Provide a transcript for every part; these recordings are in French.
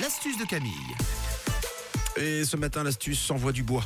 L'astuce de Camille. Et ce matin, l'astuce s'envoie du bois.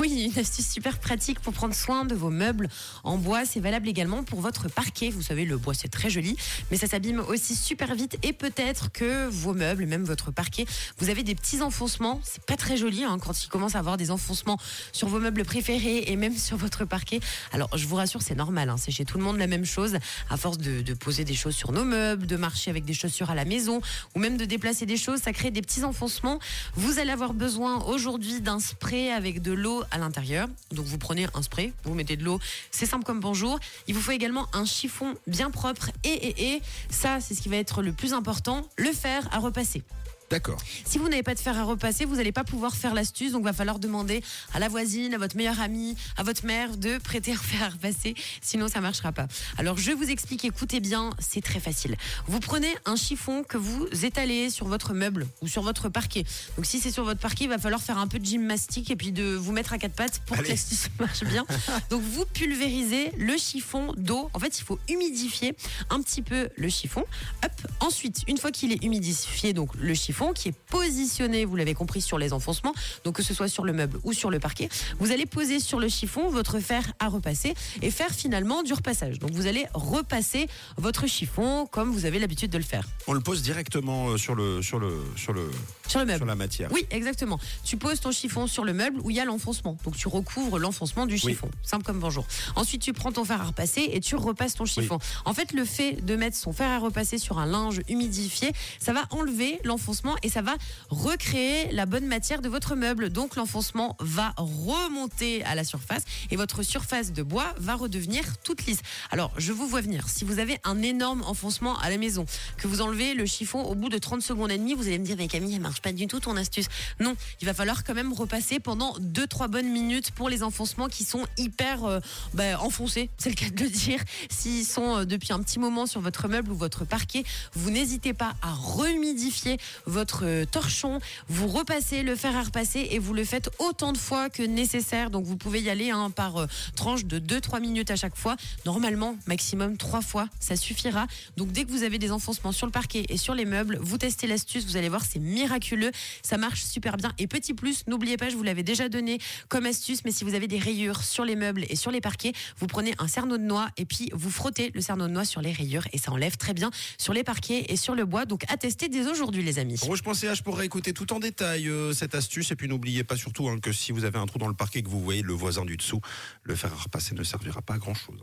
Oui, une astuce super pratique pour prendre soin de vos meubles en bois. C'est valable également pour votre parquet. Vous savez, le bois, c'est très joli, mais ça s'abîme aussi super vite. Et peut-être que vos meubles, même votre parquet, vous avez des petits enfoncements. C'est pas très joli hein, quand il commence à avoir des enfoncements sur vos meubles préférés et même sur votre parquet. Alors, je vous rassure, c'est normal. hein. c'est chez tout le monde la même chose. À force de, de poser des choses sur nos meubles, de marcher avec des chaussures à la maison ou même de déplacer des choses, ça crée des petits enfoncements. Vous allez avoir besoin aujourd'hui d'un spray avec de l'eau à l'intérieur. Donc vous prenez un spray, vous mettez de l'eau, c'est simple comme bonjour. Il vous faut également un chiffon bien propre et et et ça c'est ce qui va être le plus important, le fer à repasser. D'accord. Si vous n'avez pas de fer à repasser, vous n'allez pas pouvoir faire l'astuce, donc va falloir demander à la voisine, à votre meilleure amie, à votre mère de prêter un fer à repasser, sinon ça marchera pas. Alors je vous explique, écoutez bien, c'est très facile. Vous prenez un chiffon que vous étalez sur votre meuble ou sur votre parquet. Donc si c'est sur votre parquet, il va falloir faire un peu de gymnastique et puis de vous mettre à quatre pattes pour Allez. que l'astuce marche bien. Donc vous pulvérisez le chiffon d'eau. En fait, il faut humidifier un petit peu le chiffon. Hop. Ensuite, une fois qu'il est humidifié, donc le chiffon qui est positionné, vous l'avez compris, sur les enfoncements, donc que ce soit sur le meuble ou sur le parquet, vous allez poser sur le chiffon votre fer à repasser et faire finalement du repassage. Donc vous allez repasser votre chiffon comme vous avez l'habitude de le faire On le pose directement euh, sur le sur le sur le sur le meuble. sur la matière. Oui, exactement. Tu poses ton chiffon sur le meuble où il y a l'enfoncement. Donc tu recouvres l'enfoncement du chiffon. Simple comme bonjour. Ensuite, tu prends ton fer à repasser et tu repasses ton chiffon. En fait, le fait de mettre son fer à repasser sur un linge humidifié, ça va enlever l'enfoncement et ça va recréer la bonne matière de votre meuble. Donc l'enfoncement va remonter à la surface et votre surface de bois va redevenir toute lisse. Alors, je vous vois venir. Si vous avez un énorme enfoncement à la maison, que vous enlevez le chiffon au bout de 30 secondes et demie, vous allez me dire, mais Camille, elle marche pas du tout ton astuce. Non, il va falloir quand même repasser pendant 2-3 bonnes minutes pour les enfoncements qui sont hyper euh, bah, enfoncés, c'est le cas de le dire. S'ils sont euh, depuis un petit moment sur votre meuble ou votre parquet, vous n'hésitez pas à rehumidifier votre euh, torchon, vous repassez le fer à repasser et vous le faites autant de fois que nécessaire. Donc vous pouvez y aller hein, par euh, tranche de 2-3 minutes à chaque fois. Normalement, maximum 3 fois, ça suffira. Donc dès que vous avez des enfoncements sur le parquet et sur les meubles, vous testez l'astuce, vous allez voir, c'est miraculeux, ça marche super bien. Et petit plus, n'oubliez pas, je vous l'avais déjà donné comme astuce, mais si vous avez des rayures sur les meubles et sur les parquets, vous prenez un cerneau de noix et puis vous frottez le cerneau de noix sur les rayures et ça enlève très bien sur les parquets et sur le bois. Donc à tester dès aujourd'hui, les amis. Rouge.ch pour réécouter tout en détail euh, cette astuce et puis n'oubliez pas surtout hein, que si vous avez un trou dans le parquet et que vous voyez le voisin du dessous, le fer à repasser ne servira pas à grand chose.